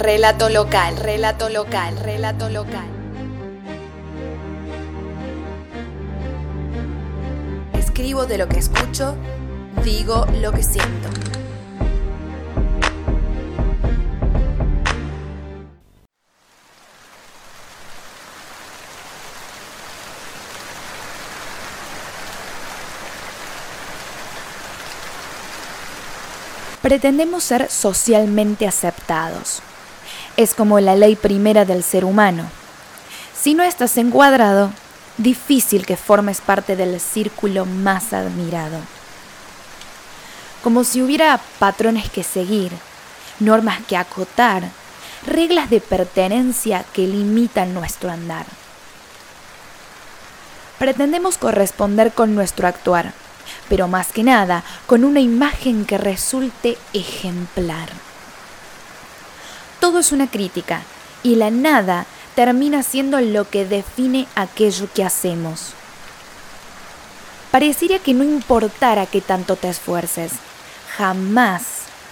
relato local, relato local, relato local. Escribo de lo que escucho, digo lo que siento. Pretendemos ser socialmente aceptados. Es como la ley primera del ser humano. Si no estás encuadrado, difícil que formes parte del círculo más admirado. Como si hubiera patrones que seguir, normas que acotar, reglas de pertenencia que limitan nuestro andar. Pretendemos corresponder con nuestro actuar pero más que nada con una imagen que resulte ejemplar. Todo es una crítica y la nada termina siendo lo que define aquello que hacemos. Parecería que no importara que tanto te esfuerces, jamás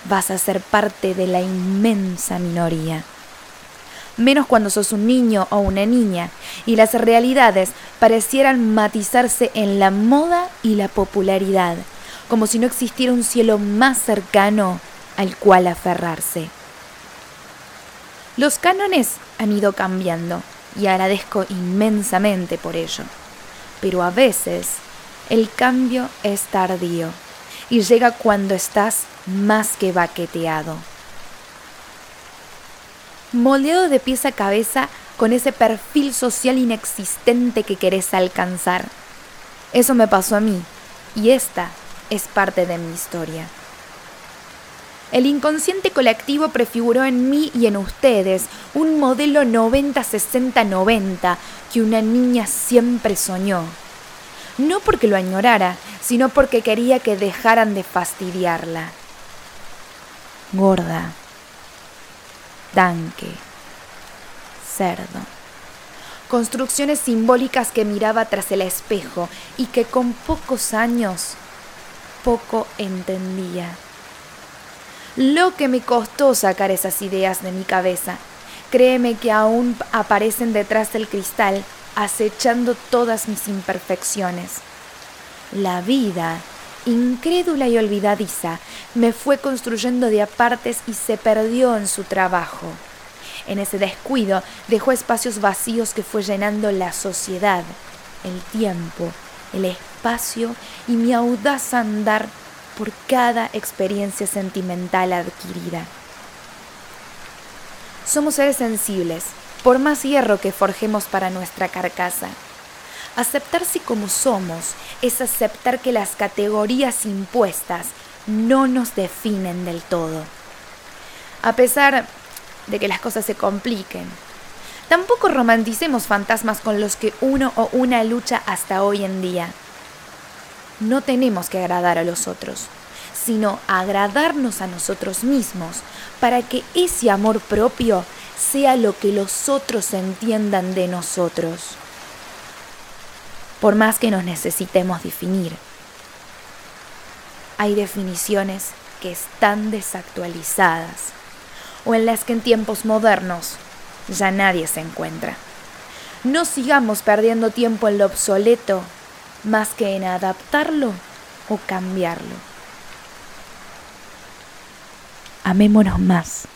vas a ser parte de la inmensa minoría menos cuando sos un niño o una niña, y las realidades parecieran matizarse en la moda y la popularidad, como si no existiera un cielo más cercano al cual aferrarse. Los cánones han ido cambiando y agradezco inmensamente por ello, pero a veces el cambio es tardío y llega cuando estás más que baqueteado moldeado de pies a cabeza con ese perfil social inexistente que querés alcanzar. Eso me pasó a mí, y esta es parte de mi historia. El inconsciente colectivo prefiguró en mí y en ustedes un modelo 90-60-90 que una niña siempre soñó. No porque lo añorara, sino porque quería que dejaran de fastidiarla. Gorda tanque, cerdo. Construcciones simbólicas que miraba tras el espejo y que con pocos años poco entendía. Lo que me costó sacar esas ideas de mi cabeza. Créeme que aún aparecen detrás del cristal, acechando todas mis imperfecciones. La vida incrédula y olvidadiza, me fue construyendo de apartes y se perdió en su trabajo. En ese descuido dejó espacios vacíos que fue llenando la sociedad, el tiempo, el espacio y mi audaz andar por cada experiencia sentimental adquirida. Somos seres sensibles, por más hierro que forjemos para nuestra carcasa. Aceptarse como somos es aceptar que las categorías impuestas no nos definen del todo. A pesar de que las cosas se compliquen, tampoco romanticemos fantasmas con los que uno o una lucha hasta hoy en día. No tenemos que agradar a los otros, sino agradarnos a nosotros mismos para que ese amor propio sea lo que los otros entiendan de nosotros por más que nos necesitemos definir. Hay definiciones que están desactualizadas o en las que en tiempos modernos ya nadie se encuentra. No sigamos perdiendo tiempo en lo obsoleto más que en adaptarlo o cambiarlo. Amémonos más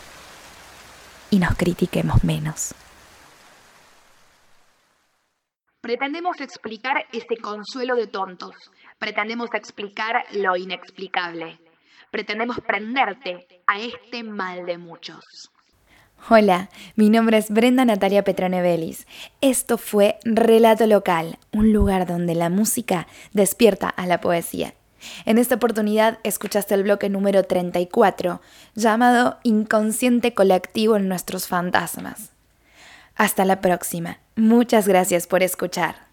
y nos critiquemos menos. Pretendemos explicar ese consuelo de tontos. Pretendemos explicar lo inexplicable. Pretendemos prenderte a este mal de muchos. Hola, mi nombre es Brenda Natalia Petronevelis. Esto fue Relato Local, un lugar donde la música despierta a la poesía. En esta oportunidad escuchaste el bloque número 34, llamado Inconsciente Colectivo en Nuestros Fantasmas. Hasta la próxima. Muchas gracias por escuchar.